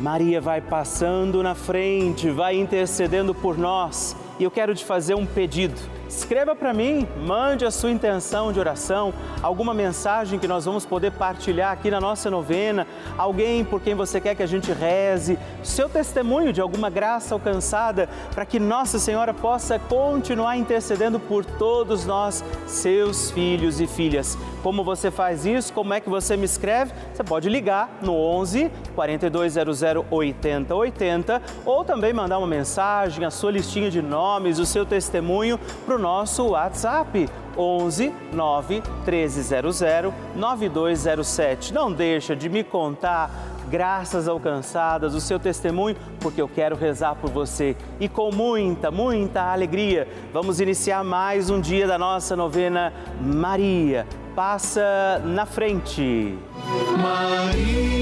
Maria vai passando na frente, vai intercedendo por nós. E eu quero te fazer um pedido Escreva para mim, mande a sua intenção de oração, alguma mensagem que nós vamos poder partilhar aqui na nossa novena, alguém por quem você quer que a gente reze, seu testemunho de alguma graça alcançada, para que Nossa Senhora possa continuar intercedendo por todos nós, seus filhos e filhas. Como você faz isso? Como é que você me escreve? Você pode ligar no 11 4200 8080 ou também mandar uma mensagem, a sua listinha de nomes, o seu testemunho para o nosso WhatsApp 11 9 1300 9207. Não deixa de me contar graças alcançadas, o seu testemunho, porque eu quero rezar por você. E com muita, muita alegria, vamos iniciar mais um dia da nossa novena Maria. Passa na frente. Maria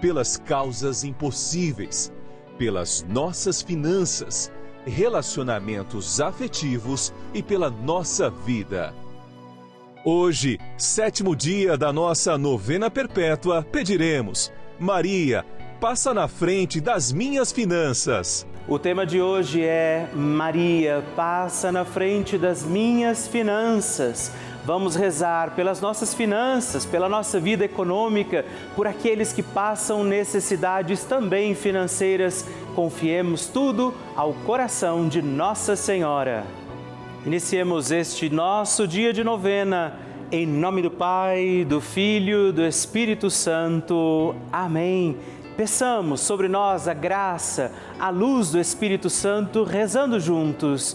pelas causas impossíveis, pelas nossas finanças, relacionamentos afetivos e pela nossa vida. Hoje, sétimo dia da nossa novena perpétua, pediremos: Maria, passa na frente das minhas finanças. O tema de hoje é Maria, passa na frente das minhas finanças. Vamos rezar pelas nossas finanças, pela nossa vida econômica, por aqueles que passam necessidades também financeiras. Confiemos tudo ao coração de Nossa Senhora. Iniciemos este nosso dia de novena. Em nome do Pai, do Filho, do Espírito Santo. Amém. Peçamos sobre nós a graça, a luz do Espírito Santo, rezando juntos.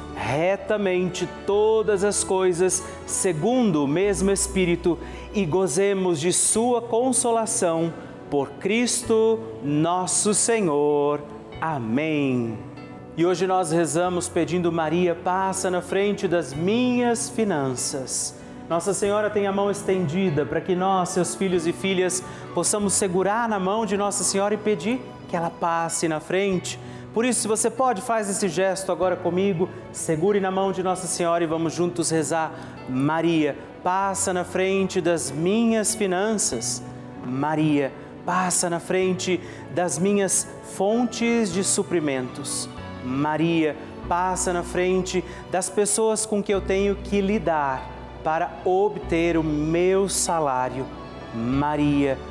retamente todas as coisas segundo o mesmo Espírito e gozemos de Sua consolação por Cristo nosso Senhor. Amém. E hoje nós rezamos pedindo Maria, passa na frente das minhas finanças. Nossa Senhora tem a mão estendida para que nós, seus filhos e filhas, possamos segurar na mão de Nossa Senhora e pedir que ela passe na frente por isso, se você pode, faz esse gesto agora comigo, segure na mão de Nossa Senhora e vamos juntos rezar. Maria, passa na frente das minhas finanças. Maria, passa na frente das minhas fontes de suprimentos. Maria, passa na frente das pessoas com que eu tenho que lidar para obter o meu salário. Maria, passa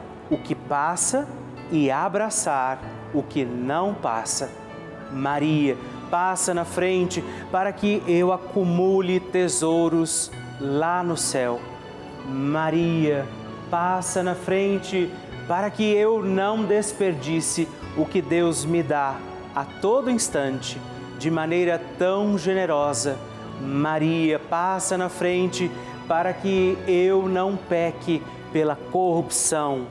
o que passa e abraçar o que não passa. Maria, passa na frente para que eu acumule tesouros lá no céu. Maria, passa na frente para que eu não desperdice o que Deus me dá a todo instante, de maneira tão generosa. Maria, passa na frente para que eu não peque pela corrupção,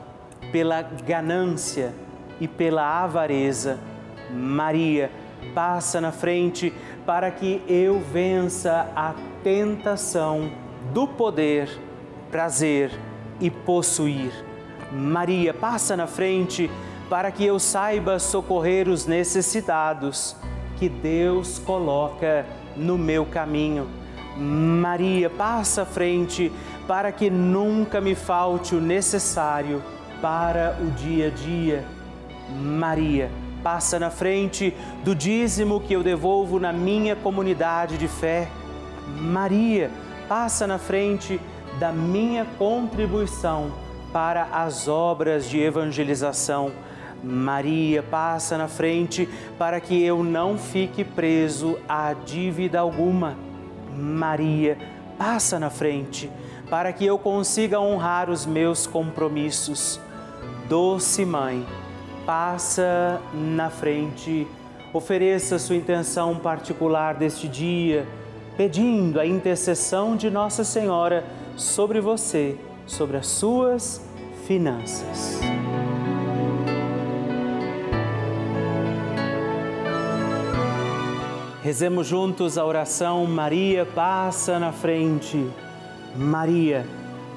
pela ganância e pela avareza. Maria, passa na frente para que eu vença a tentação do poder, prazer e possuir. Maria, passa na frente para que eu saiba socorrer os necessitados que Deus coloca no meu caminho. Maria, passa à frente para que nunca me falte o necessário para o dia a dia. Maria, passa na frente do dízimo que eu devolvo na minha comunidade de fé. Maria, passa na frente da minha contribuição para as obras de evangelização. Maria, passa na frente para que eu não fique preso a dívida alguma. Maria, passa na frente para que eu consiga honrar os meus compromissos. Doce Mãe, passa na frente, ofereça sua intenção particular deste dia, pedindo a intercessão de Nossa Senhora sobre você, sobre as suas finanças. Rezemos juntos a oração Maria passa na frente. Maria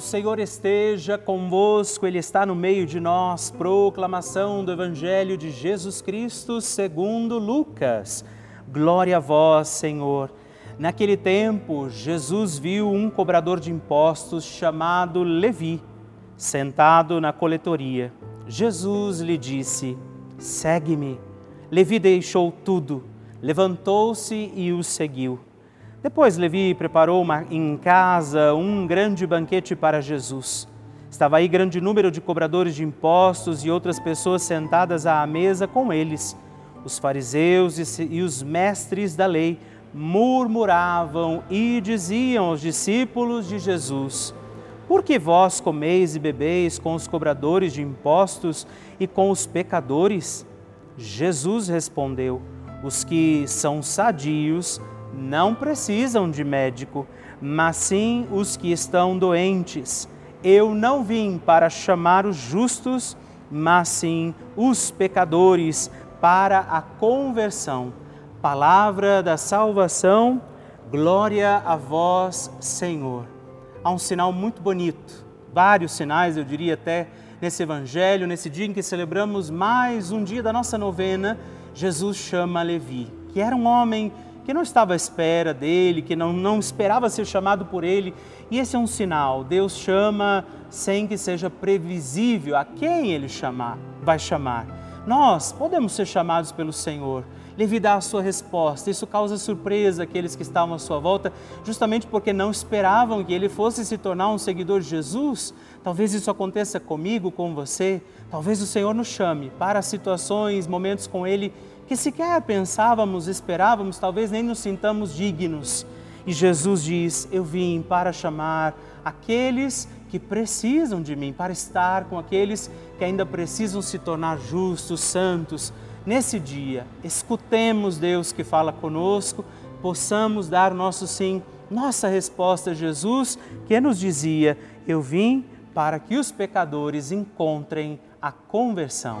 O Senhor esteja convosco, Ele está no meio de nós. Proclamação do Evangelho de Jesus Cristo segundo Lucas. Glória a vós, Senhor. Naquele tempo, Jesus viu um cobrador de impostos chamado Levi, sentado na coletoria. Jesus lhe disse: Segue-me. Levi deixou tudo levantou-se e o seguiu. Depois Levi preparou uma, em casa um grande banquete para Jesus. Estava aí grande número de cobradores de impostos e outras pessoas sentadas à mesa com eles. Os fariseus e os mestres da lei murmuravam e diziam aos discípulos de Jesus: Por que vós comeis e bebeis com os cobradores de impostos e com os pecadores? Jesus respondeu: Os que são sadios não precisam de médico, mas sim os que estão doentes. Eu não vim para chamar os justos, mas sim os pecadores para a conversão. Palavra da salvação, glória a vós, Senhor. Há um sinal muito bonito, vários sinais, eu diria até, nesse evangelho, nesse dia em que celebramos mais um dia da nossa novena. Jesus chama Levi, que era um homem que não estava à espera dele, que não, não esperava ser chamado por ele. E esse é um sinal. Deus chama sem que seja previsível a quem ele chamar, vai chamar. Nós podemos ser chamados pelo Senhor. Dá a sua resposta. Isso causa surpresa àqueles que estavam à sua volta, justamente porque não esperavam que ele fosse se tornar um seguidor de Jesus. Talvez isso aconteça comigo, com você. Talvez o Senhor nos chame para situações, momentos com Ele que sequer pensávamos, esperávamos, talvez nem nos sintamos dignos. E Jesus diz: Eu vim para chamar aqueles que precisam de mim, para estar com aqueles que ainda precisam se tornar justos, santos. Nesse dia, escutemos Deus que fala conosco, possamos dar nosso sim, nossa resposta a Jesus, que nos dizia: Eu vim para que os pecadores encontrem a conversão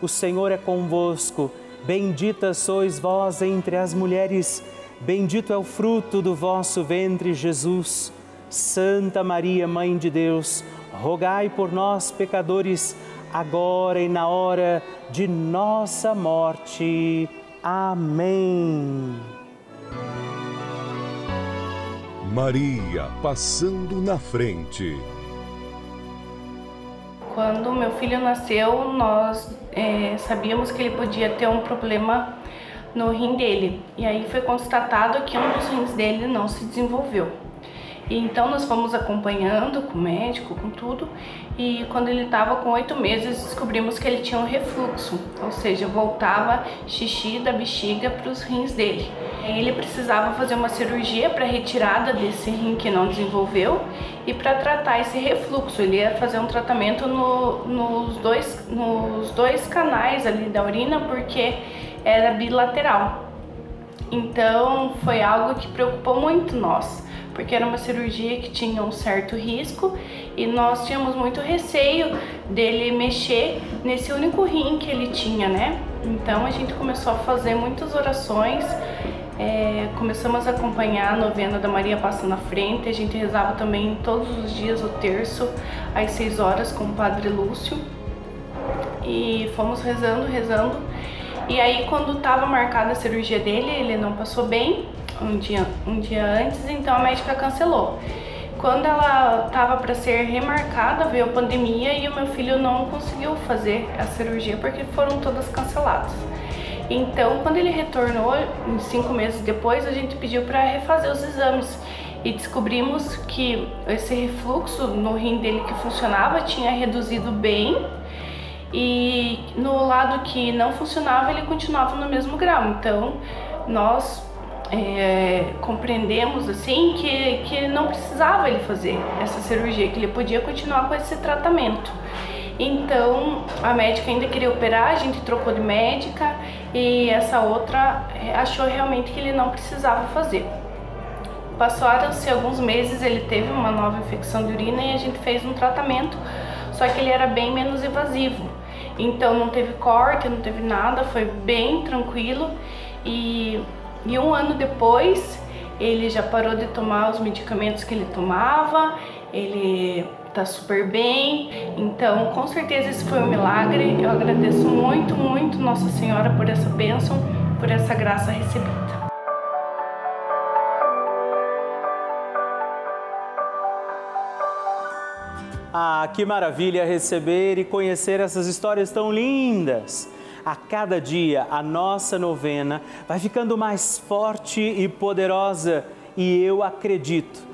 o Senhor é convosco. Bendita sois vós entre as mulheres, bendito é o fruto do vosso ventre, Jesus. Santa Maria, Mãe de Deus, rogai por nós, pecadores, agora e na hora de nossa morte. Amém. Maria passando na frente. Quando meu filho nasceu, nós é, sabíamos que ele podia ter um problema no rim dele. E aí foi constatado que um dos rins dele não se desenvolveu. E então nós fomos acompanhando com o médico, com tudo, e quando ele estava com oito meses descobrimos que ele tinha um refluxo, ou seja, voltava xixi da bexiga para os rins dele. Ele precisava fazer uma cirurgia para retirada desse rim que não desenvolveu e para tratar esse refluxo. Ele ia fazer um tratamento no, nos, dois, nos dois canais ali da urina porque era bilateral. Então foi algo que preocupou muito nós porque era uma cirurgia que tinha um certo risco e nós tínhamos muito receio dele mexer nesse único rim que ele tinha, né? Então a gente começou a fazer muitas orações, é, começamos a acompanhar a novena da Maria Passa na Frente, a gente rezava também todos os dias o terço às 6 horas com o Padre Lúcio e fomos rezando, rezando. E aí quando estava marcada a cirurgia dele, ele não passou bem um dia, um dia antes, então a médica cancelou. Quando ela estava para ser remarcada, veio a pandemia e o meu filho não conseguiu fazer a cirurgia porque foram todas canceladas. Então, quando ele retornou, cinco meses depois, a gente pediu para refazer os exames e descobrimos que esse refluxo no rim dele que funcionava tinha reduzido bem e no lado que não funcionava ele continuava no mesmo grau. Então, nós é, compreendemos assim que, que não precisava ele fazer essa cirurgia, que ele podia continuar com esse tratamento. Então a médica ainda queria operar, a gente trocou de médica e essa outra é, achou realmente que ele não precisava fazer. Passaram-se alguns meses, ele teve uma nova infecção de urina e a gente fez um tratamento, só que ele era bem menos invasivo. Então não teve corte, não teve nada, foi bem tranquilo e e um ano depois, ele já parou de tomar os medicamentos que ele tomava, ele tá super bem. Então, com certeza esse foi um milagre. Eu agradeço muito, muito Nossa Senhora por essa bênção, por essa graça recebida. Ah, que maravilha receber e conhecer essas histórias tão lindas! A cada dia a nossa novena vai ficando mais forte e poderosa e eu acredito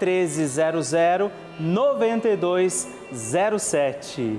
1300 9207.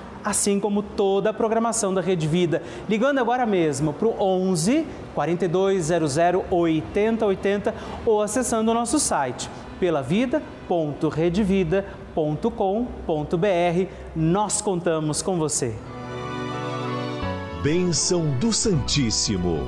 assim como toda a programação da Rede Vida. Ligando agora mesmo para o 11 4200 8080 ou acessando o nosso site pelavida.redevida.com.br. Nós contamos com você. Bênção do Santíssimo.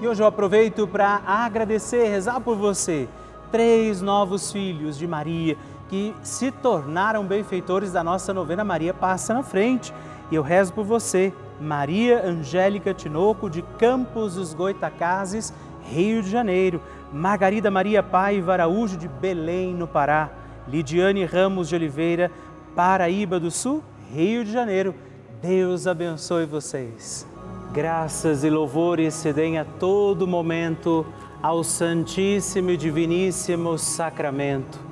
E hoje eu aproveito para agradecer, rezar por você. Três novos filhos de Maria que se tornaram benfeitores da nossa novena Maria Passa na Frente. E eu rezo por você, Maria Angélica Tinoco, de Campos dos Goitacazes, Rio de Janeiro, Margarida Maria Paiva Araújo, de Belém, no Pará, Lidiane Ramos de Oliveira, Paraíba do Sul, Rio de Janeiro. Deus abençoe vocês. Graças e louvores se deem a todo momento ao Santíssimo e Diviníssimo Sacramento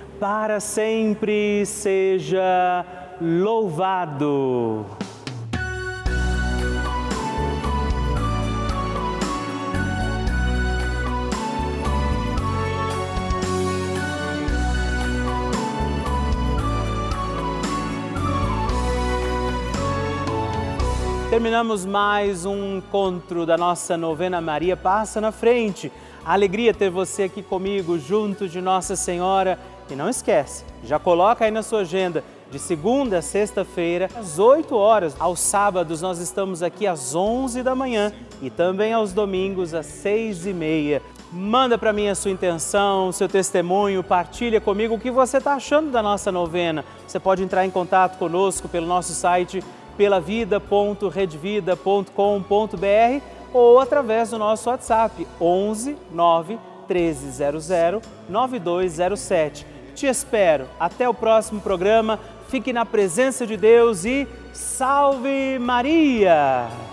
para sempre seja louvado. Terminamos mais um encontro da nossa novena Maria Passa na Frente. A alegria ter você aqui comigo, junto de Nossa Senhora e não esquece, já coloca aí na sua agenda, de segunda a sexta-feira, às 8 horas. Aos sábados nós estamos aqui às 11 da manhã e também aos domingos às 6 e meia. Manda para mim a sua intenção, seu testemunho, partilha comigo o que você está achando da nossa novena. Você pode entrar em contato conosco pelo nosso site pelavida.redvida.com.br ou através do nosso WhatsApp 11 9 1300 9207. Te espero. Até o próximo programa. Fique na presença de Deus e salve Maria!